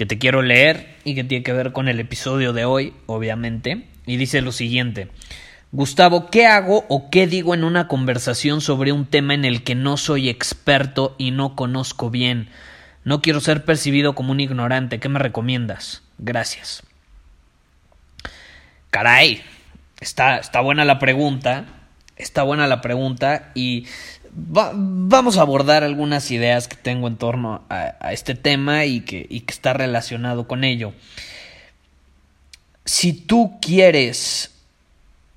que te quiero leer y que tiene que ver con el episodio de hoy, obviamente, y dice lo siguiente. Gustavo, ¿qué hago o qué digo en una conversación sobre un tema en el que no soy experto y no conozco bien? No quiero ser percibido como un ignorante. ¿Qué me recomiendas? Gracias. Caray, está, está buena la pregunta. Está buena la pregunta y vamos a abordar algunas ideas que tengo en torno a, este tema y que, está relacionado con ello. Si tú quieres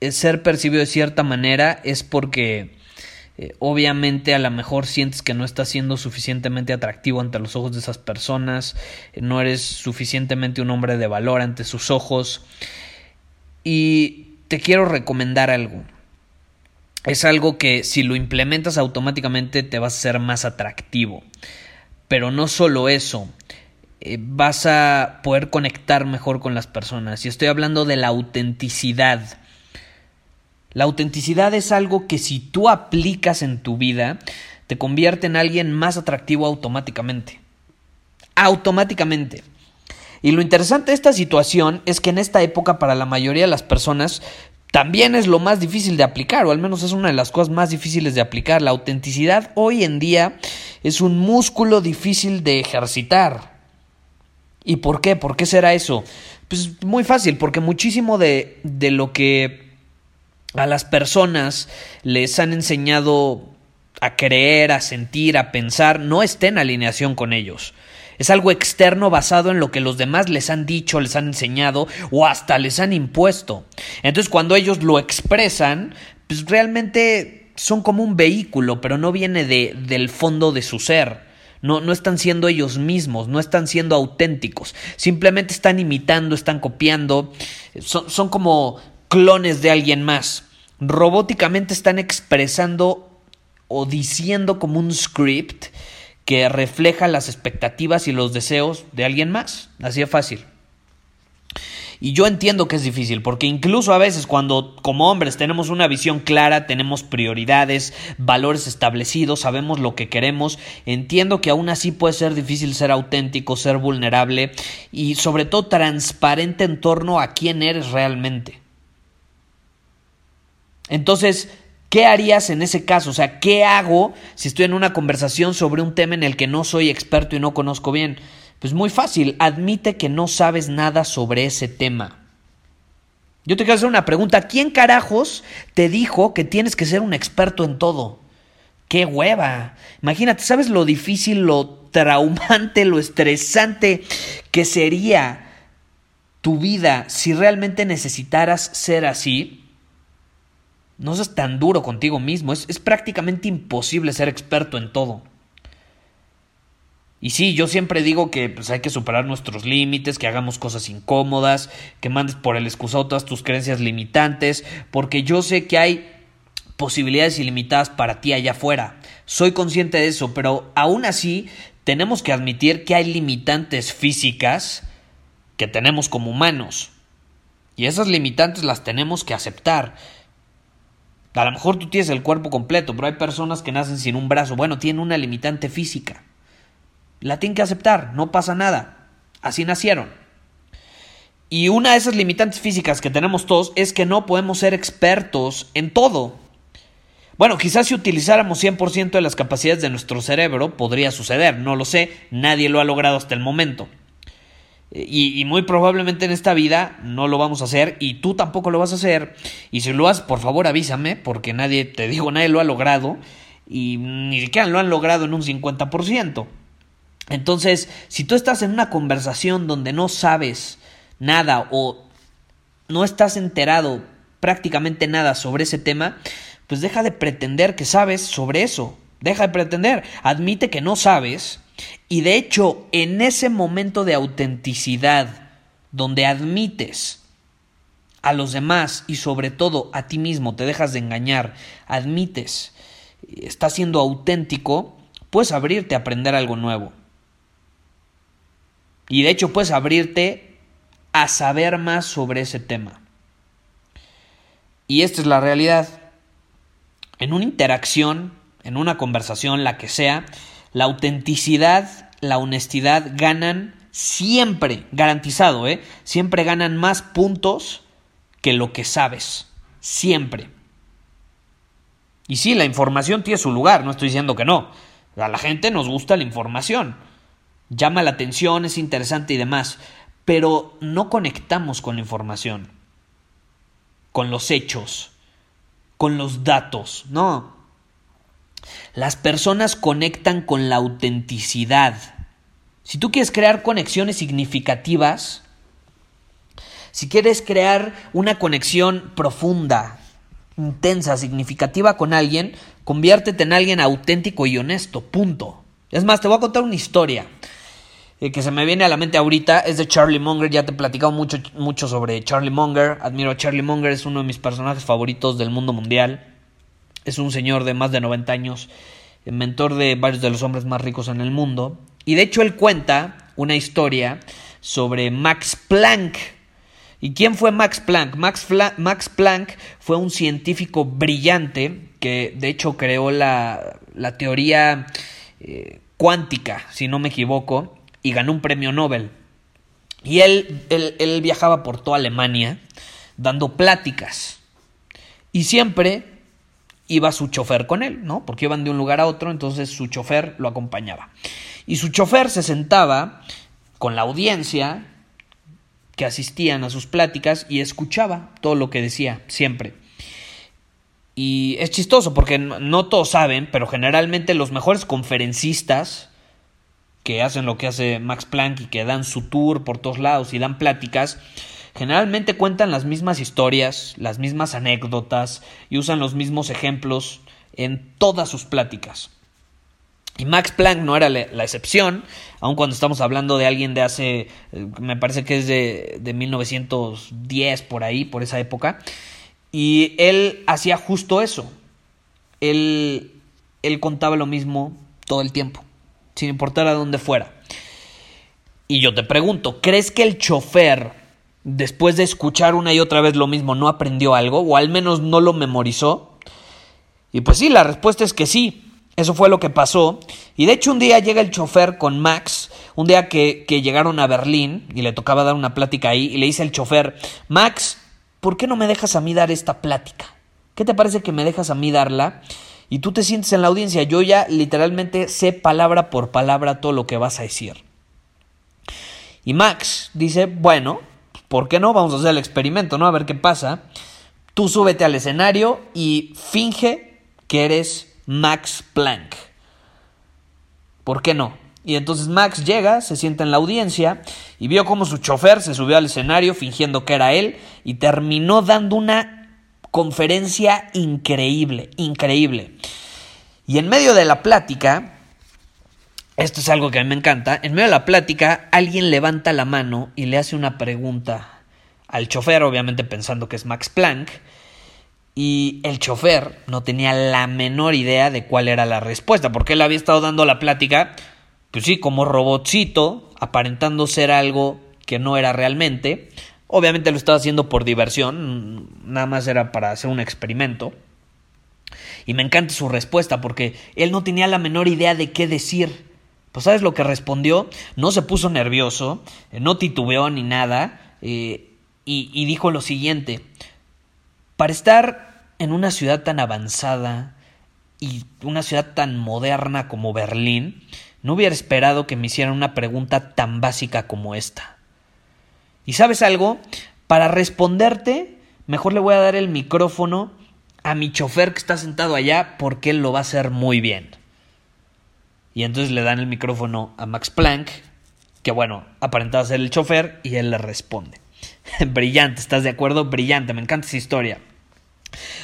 eh, ser percibido de cierta manera es porque eh, obviamente a lo mejor sientes que no estás siendo suficientemente atractivo ante los ojos de esas personas, eh, no eres suficientemente un hombre de valor ante sus ojos y te quiero recomendar algo es algo que si lo implementas automáticamente te vas a ser más atractivo. Pero no solo eso, eh, vas a poder conectar mejor con las personas. Y estoy hablando de la autenticidad. La autenticidad es algo que si tú aplicas en tu vida, te convierte en alguien más atractivo automáticamente. Automáticamente. Y lo interesante de esta situación es que en esta época para la mayoría de las personas también es lo más difícil de aplicar, o al menos es una de las cosas más difíciles de aplicar. La autenticidad hoy en día es un músculo difícil de ejercitar. ¿Y por qué? ¿Por qué será eso? Pues muy fácil, porque muchísimo de, de lo que a las personas les han enseñado a creer, a sentir, a pensar, no está en alineación con ellos. Es algo externo basado en lo que los demás les han dicho, les han enseñado o hasta les han impuesto. Entonces cuando ellos lo expresan, pues realmente son como un vehículo, pero no viene de, del fondo de su ser. No, no están siendo ellos mismos, no están siendo auténticos. Simplemente están imitando, están copiando. Son, son como clones de alguien más. Robóticamente están expresando o diciendo como un script que refleja las expectativas y los deseos de alguien más. Así de fácil. Y yo entiendo que es difícil, porque incluso a veces cuando como hombres tenemos una visión clara, tenemos prioridades, valores establecidos, sabemos lo que queremos, entiendo que aún así puede ser difícil ser auténtico, ser vulnerable y sobre todo transparente en torno a quién eres realmente. Entonces, ¿Qué harías en ese caso? O sea, ¿qué hago si estoy en una conversación sobre un tema en el que no soy experto y no conozco bien? Pues muy fácil, admite que no sabes nada sobre ese tema. Yo te quiero hacer una pregunta. ¿Quién carajos te dijo que tienes que ser un experto en todo? ¡Qué hueva! Imagínate, ¿sabes lo difícil, lo traumante, lo estresante que sería tu vida si realmente necesitaras ser así? No seas tan duro contigo mismo. Es, prácticamente imposible ser experto en todo. Y sí, yo siempre digo que pues, hay que superar nuestros límites, que hagamos cosas incómodas, que mandes por el excusado todas tus creencias limitantes, porque yo sé que hay posibilidades ilimitadas para ti allá afuera. Soy consciente de eso, pero aún así tenemos que admitir que hay limitantes físicas que tenemos como humanos. Y esas limitantes las tenemos que aceptar. A lo mejor tú tienes el cuerpo completo, pero hay personas que nacen sin un brazo. Bueno, tienen una limitante física. La tienen que aceptar, no pasa nada. Así nacieron. Y una de esas limitantes físicas que tenemos todos es que no podemos ser expertos en todo. Bueno, quizás si utilizáramos 100% de las capacidades de nuestro cerebro podría suceder, no lo sé, nadie lo ha logrado hasta el momento. Y, muy probablemente en esta vida no lo vamos a hacer y tú tampoco lo vas a hacer. Y si lo haces, por favor avísame, porque nadie, te digo, nadie lo ha logrado y ni siquiera lo han logrado en un 50%. Entonces, si tú estás en una conversación donde no sabes nada o no estás enterado prácticamente nada sobre ese tema, pues deja de pretender que sabes sobre eso. Deja de pretender. Admite que no sabes y de hecho, en ese momento de autenticidad, donde admites a los demás y sobre todo a ti mismo, te dejas de engañar, admites, estás siendo auténtico, puedes abrirte a aprender algo nuevo. Y de hecho puedes abrirte a saber más sobre ese tema. Y esta es la realidad. En una interacción, en una conversación, la que sea, la autenticidad, la honestidad ganan siempre, garantizado, ¿eh? Siempre ganan más puntos que lo que sabes. Siempre. Y sí, la información tiene su lugar, no estoy diciendo que no. A la gente nos gusta la información. Llama la atención, es interesante y demás. Pero no conectamos con la información. Con los hechos. Con los datos. No. Las personas conectan con la autenticidad. Si tú quieres crear conexiones significativas, si quieres crear una conexión profunda, intensa, significativa con alguien, conviértete en alguien auténtico y honesto, punto. Es más, te voy a contar una historia eh, que se me viene a la mente ahorita, es de Charlie Munger, ya te he platicado mucho, mucho sobre Charlie Munger, admiro a Charlie Munger, es uno de mis personajes favoritos del mundo mundial. Es un señor de más de 90 años, mentor de varios de los hombres más ricos en el mundo. Y de hecho él cuenta una historia sobre Max Planck. ¿Y quién fue Max Planck? Max, Planck fue un científico brillante que de hecho creó la, la teoría eh, cuántica, si no me equivoco, y ganó un premio Nobel. Y él, él, él viajaba por toda Alemania dando pláticas. Y siempre iba su chofer con él, ¿no? Porque iban de un lugar a otro, entonces su chofer lo acompañaba. Y su chofer se sentaba con la audiencia que asistían a sus pláticas y escuchaba todo lo que decía, siempre. Y es chistoso porque no todos saben, pero generalmente los mejores conferencistas que hacen lo que hace Max Planck y que dan su tour por todos lados y dan pláticas, Generalmente cuentan las mismas historias, las mismas anécdotas y usan los mismos ejemplos en todas sus pláticas. Y Max Planck no era la, excepción, aun cuando estamos hablando de alguien de hace, eh, me parece que es de, de 1910 por ahí, por esa época, y él hacía justo eso. Él, él contaba lo mismo todo el tiempo, sin importar a dónde fuera. Y yo te pregunto, ¿crees que el chofer después de escuchar una y otra vez lo mismo, no aprendió algo o al menos no lo memorizó? Y pues sí, la respuesta es que sí. Eso fue lo que pasó. Y de hecho un día llega el chofer con Max, un día que, que llegaron a Berlín y le tocaba dar una plática ahí, y le dice el chofer, Max, ¿por qué no me dejas a mí dar esta plática? ¿Qué te parece que me dejas a mí darla? Y tú te sientes en la audiencia, yo ya literalmente sé palabra por palabra todo lo que vas a decir. Y Max dice, bueno, ¿por qué no? Vamos a hacer el experimento, ¿no? A ver qué pasa. Tú súbete al escenario y finge que eres Max Planck. ¿Por qué no? Y entonces Max llega, se sienta en la audiencia y vio cómo su chofer se subió al escenario fingiendo que era él y terminó dando una conferencia increíble, increíble. Y en medio de la plática, esto es algo que a mí me encanta. En medio de la plática, alguien levanta la mano y le hace una pregunta al chofer, obviamente pensando que es Max Planck. Y el chofer no tenía la menor idea de cuál era la respuesta, porque él había estado dando la plática, pues sí, como robotcito, aparentando ser algo que no era realmente. Obviamente lo estaba haciendo por diversión, nada más era para hacer un experimento. Y me encanta su respuesta, porque él no tenía la menor idea de qué decir. Pues sabes lo que respondió, no se puso nervioso, eh, no titubeó ni nada, eh, y, y dijo lo siguiente, para estar en una ciudad tan avanzada y una ciudad tan moderna como Berlín, no hubiera esperado que me hicieran una pregunta tan básica como esta. Y sabes algo, para responderte, mejor le voy a dar el micrófono a mi chofer que está sentado allá porque él lo va a hacer muy bien. Y entonces le dan el micrófono a Max Planck, que bueno, aparentaba ser el chofer, y él le responde. Brillante, ¿estás de acuerdo? Brillante, me encanta esa historia.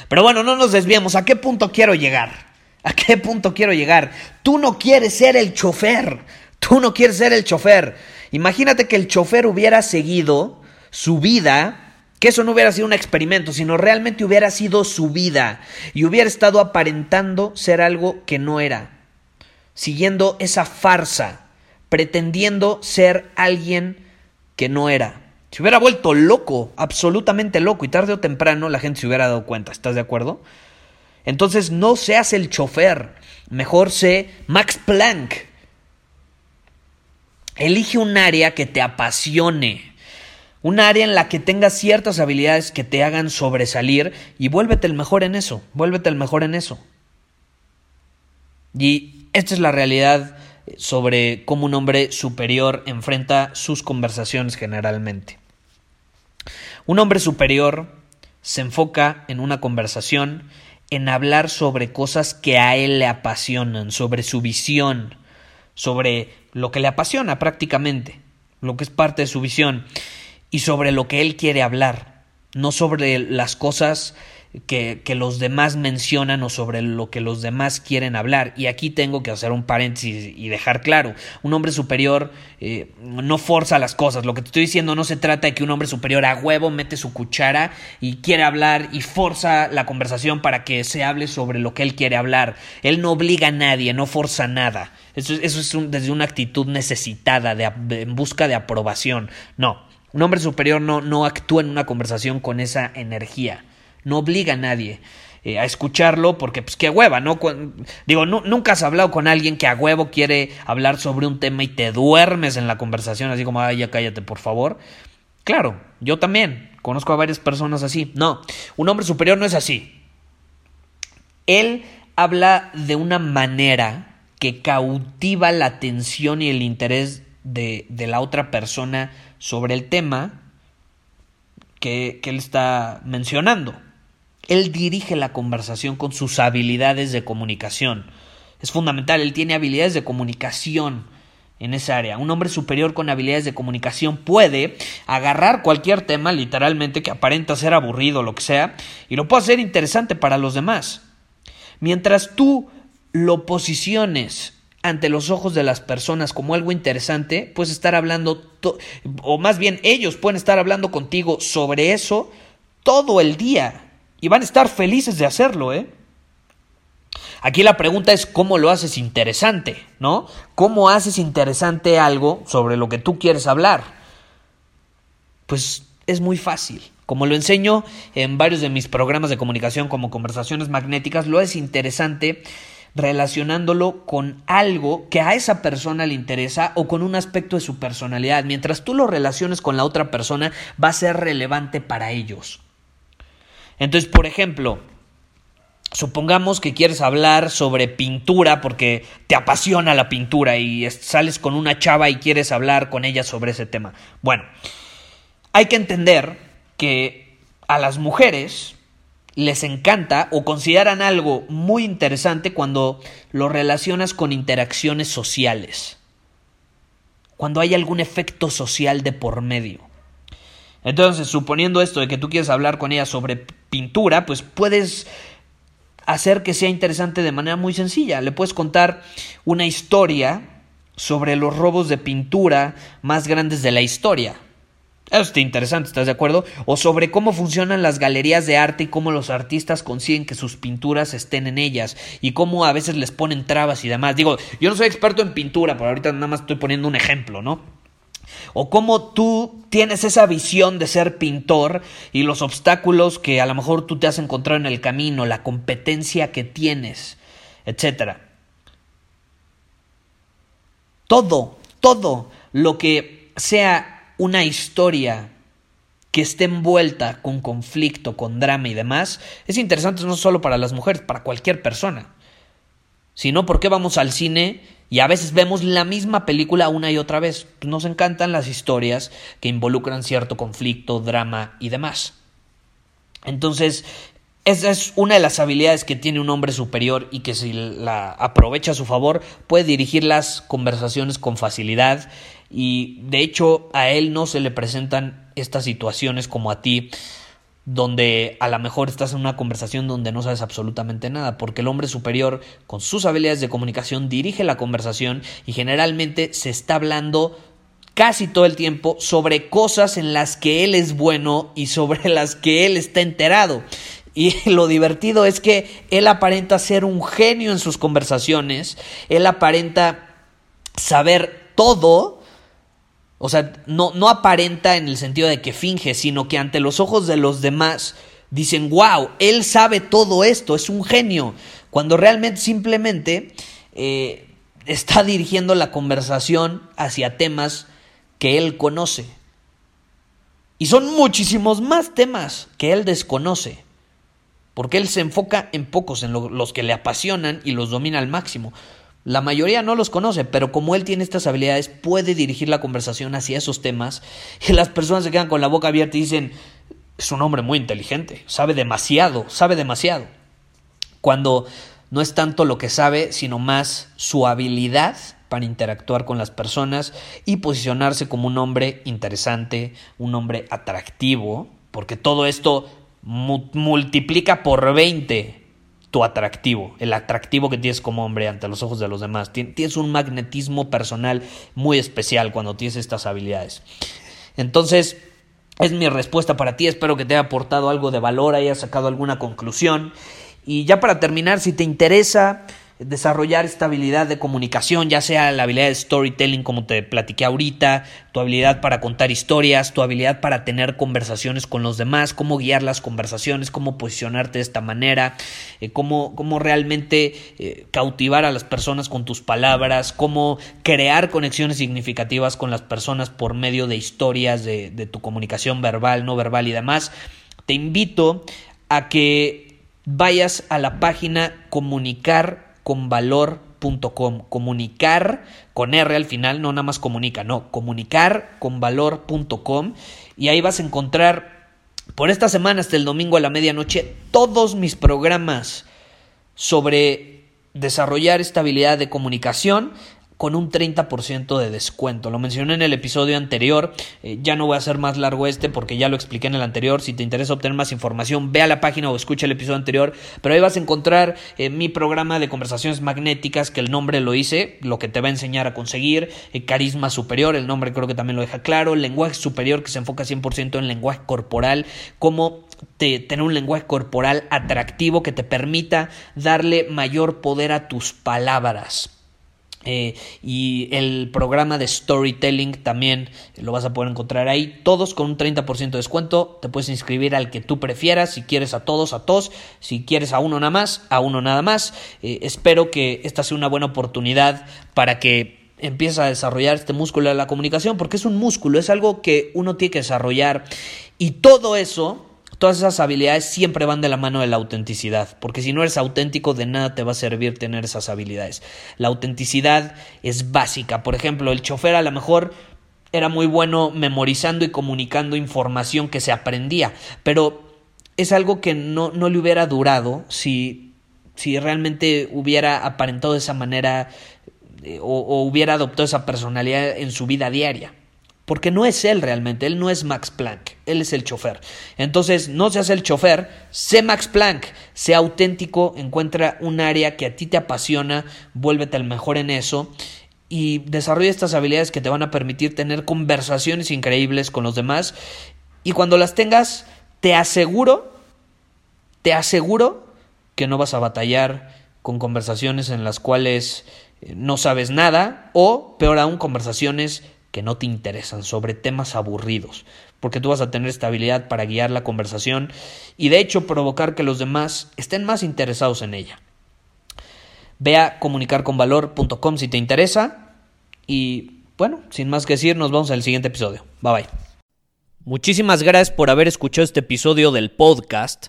Pero bueno, no nos desviemos. ¿A qué punto quiero llegar? ¿A qué punto quiero llegar? Tú no quieres ser el chofer. Tú no quieres ser el chofer. Imagínate que el chofer hubiera seguido su vida, que eso no hubiera sido un experimento, sino realmente hubiera sido su vida y hubiera estado aparentando ser algo que no era, siguiendo esa farsa, pretendiendo ser alguien que no era. Se hubiera vuelto loco, absolutamente loco, y tarde o temprano la gente se hubiera dado cuenta, ¿estás de acuerdo? Entonces no seas el chofer, mejor sé Max Planck. Elige un área que te apasione, un área en la que tengas ciertas habilidades que te hagan sobresalir y vuélvete el mejor en eso, vuélvete el mejor en eso. Y esta es la realidad sobre cómo un hombre superior enfrenta sus conversaciones generalmente. Un hombre superior se enfoca en una conversación en hablar sobre cosas que a él le apasionan, sobre su visión, sobre lo que le apasiona prácticamente, lo que es parte de su visión, y sobre lo que él quiere hablar, no sobre las cosas que, los demás mencionan o sobre lo que los demás quieren hablar. Y aquí tengo que hacer un paréntesis y dejar claro, un hombre superior eh, no forza las cosas. Lo que te estoy diciendo no se trata de que un hombre superior a huevo mete su cuchara y quiere hablar y forza la conversación para que se hable sobre lo que él quiere hablar. Él no obliga a nadie, no forza nada. Eso, eso es desde una actitud necesitada, de, en busca de aprobación. No. Un hombre superior no, no actúa en una conversación con esa energía no obliga a nadie. Eh, a escucharlo porque pues qué hueva, ¿no? digo, nunca has hablado con alguien que a huevo quiere hablar sobre un tema y te duermes en la conversación así como, ay, ya cállate, por favor. Claro, yo también conozco a varias personas así. No, un hombre superior no es así. Él habla de una manera que cautiva la atención y el interés de, de la otra persona sobre el tema que, que él está mencionando. Él dirige la conversación con sus habilidades de comunicación. Es fundamental, él tiene habilidades de comunicación en esa área. Un hombre superior con habilidades de comunicación puede agarrar cualquier tema, literalmente, que aparenta ser aburrido o lo que sea, y lo puede hacer interesante para los demás. Mientras tú lo posiciones ante los ojos de las personas como algo interesante, puedes estar hablando, o más bien ellos pueden estar hablando contigo sobre eso todo el día. Y van a estar felices de hacerlo, ¿eh? Aquí la pregunta es cómo lo haces interesante, ¿no? ¿Cómo haces interesante algo sobre lo que tú quieres hablar? Pues es muy fácil. Como lo enseño en varios de mis programas de comunicación como conversaciones magnéticas, lo es interesante relacionándolo con algo que a esa persona le interesa o con un aspecto de su personalidad. Mientras tú lo relaciones con la otra persona, va a ser relevante para ellos. Entonces, por ejemplo, supongamos que quieres hablar sobre pintura porque te apasiona la pintura y sales con una chava y quieres hablar con ella sobre ese tema. Bueno, hay que entender que a las mujeres les encanta o consideran algo muy interesante cuando lo relacionas con interacciones sociales, cuando hay algún efecto social de por medio. Entonces, suponiendo esto de que tú quieres hablar con ella sobre pintura, pues puedes hacer que sea interesante de manera muy sencilla. Le puedes contar una historia sobre los robos de pintura más grandes de la historia. Eso está interesante, ¿estás de acuerdo? O sobre cómo funcionan las galerías de arte y cómo los artistas consiguen que sus pinturas estén en ellas y cómo a veces les ponen trabas y demás. Digo, yo no soy experto en pintura, pero ahorita nada más estoy poniendo un ejemplo, ¿no? O cómo tú tienes esa visión de ser pintor y los obstáculos que a lo mejor tú te has encontrado en el camino, la competencia que tienes, etcétera. Todo, todo lo que sea una historia que esté envuelta con conflicto, con drama y demás, es interesante no solo para las mujeres, para cualquier persona. Si no, ¿por qué vamos al cine Y a veces vemos la misma película una y otra vez. Nos encantan las historias que involucran cierto conflicto, drama y demás. Entonces, esa es una de las habilidades que tiene un hombre superior y que si la aprovecha a su favor puede dirigir las conversaciones con facilidad y de hecho a él no se le presentan estas situaciones como a ti donde a lo mejor estás en una conversación donde no sabes absolutamente nada, porque el hombre superior con sus habilidades de comunicación dirige la conversación y generalmente se está hablando casi todo el tiempo sobre cosas en las que él es bueno y sobre las que él está enterado. Y lo divertido es que él aparenta ser un genio en sus conversaciones, él aparenta saber todo, o sea, no, no aparenta en el sentido de que finge, sino que ante los ojos de los demás dicen, wow, él sabe todo esto, es un genio, cuando realmente simplemente eh, está dirigiendo la conversación hacia temas que él conoce. Y son muchísimos más temas que él desconoce porque él se enfoca en pocos, en los que le apasionan y los domina al máximo. La mayoría no los conoce, pero como él tiene estas habilidades, puede dirigir la conversación hacia esos temas y las personas se quedan con la boca abierta y dicen, es un hombre muy inteligente, sabe demasiado, sabe demasiado. Cuando no es tanto lo que sabe, sino más su habilidad para interactuar con las personas y posicionarse como un hombre interesante, un hombre atractivo, porque todo esto multiplica por 20 tu atractivo, el atractivo que tienes como hombre ante los ojos de los demás. Tienes un magnetismo personal muy especial cuando tienes estas habilidades. Entonces, es mi respuesta para ti. Espero que te haya aportado algo de valor, hayas sacado alguna conclusión. Y ya para terminar, si te interesa desarrollar esta habilidad de comunicación, ya sea la habilidad de storytelling como te platiqué ahorita, tu habilidad para contar historias, tu habilidad para tener conversaciones con los demás, cómo guiar las conversaciones, cómo posicionarte de esta manera, eh, cómo, cómo, realmente eh, cautivar a las personas con tus palabras, cómo crear conexiones significativas con las personas por medio de historias, de, de tu comunicación verbal, no verbal y demás. Te invito a que vayas a la página comunicar valor.com Comunicar con R al final, no nada más comunica, no, comunicar con valor.com y ahí vas a encontrar por esta semana hasta el domingo a la medianoche todos mis programas sobre desarrollar estabilidad de comunicación con un 30% de descuento. Lo mencioné en el episodio anterior, eh, ya no voy a hacer más largo este porque ya lo expliqué en el anterior. Si te interesa obtener más información, ve a la página o escucha el episodio anterior, pero ahí vas a encontrar eh, mi programa de conversaciones magnéticas, que el nombre lo hice, lo que te va a enseñar a conseguir, eh, carisma superior, el nombre creo que también lo deja claro, lenguaje superior que se enfoca 100% en lenguaje corporal, cómo tener un lenguaje corporal atractivo que te permita darle mayor poder a tus palabras. Eh, y el programa de storytelling también lo vas a poder encontrar ahí. Todos con un 30% de descuento. Te puedes inscribir al que tú prefieras. Si quieres a todos, a todos. Si quieres a uno nada más, a uno nada más. Eh, espero que esta sea una buena oportunidad para que empieces a desarrollar este músculo de la comunicación. Porque es un músculo, es algo que uno tiene que desarrollar. Y todo eso Todas esas habilidades siempre van de la mano de la autenticidad, porque si no eres auténtico de nada te va a servir tener esas habilidades. La autenticidad es básica. Por ejemplo, el chofer a lo mejor era muy bueno memorizando y comunicando información que se aprendía, pero es algo que no, no le hubiera durado si, si realmente hubiera aparentado de esa manera eh, o hubiera adoptado esa personalidad en su vida diaria porque no es él realmente, él no es Max Planck, él es el chofer. Entonces, no seas el chofer, sé Max Planck, sé auténtico, encuentra un área que a ti te apasiona, vuélvete el mejor en eso y desarrolla estas habilidades que te van a permitir tener conversaciones increíbles con los demás y cuando las tengas, te aseguro, te aseguro que no vas a batallar con conversaciones en las cuales eh, no sabes nada o, peor aún, conversaciones que no te interesan, sobre temas aburridos, porque tú vas a tener estabilidad para guiar la conversación y de hecho provocar que los demás estén más interesados en ella. Ve a comunicarconvalor.com si te interesa y bueno, sin más que decir, nos vemos en el siguiente episodio. Bye bye. Muchísimas gracias por haber escuchado este episodio del podcast.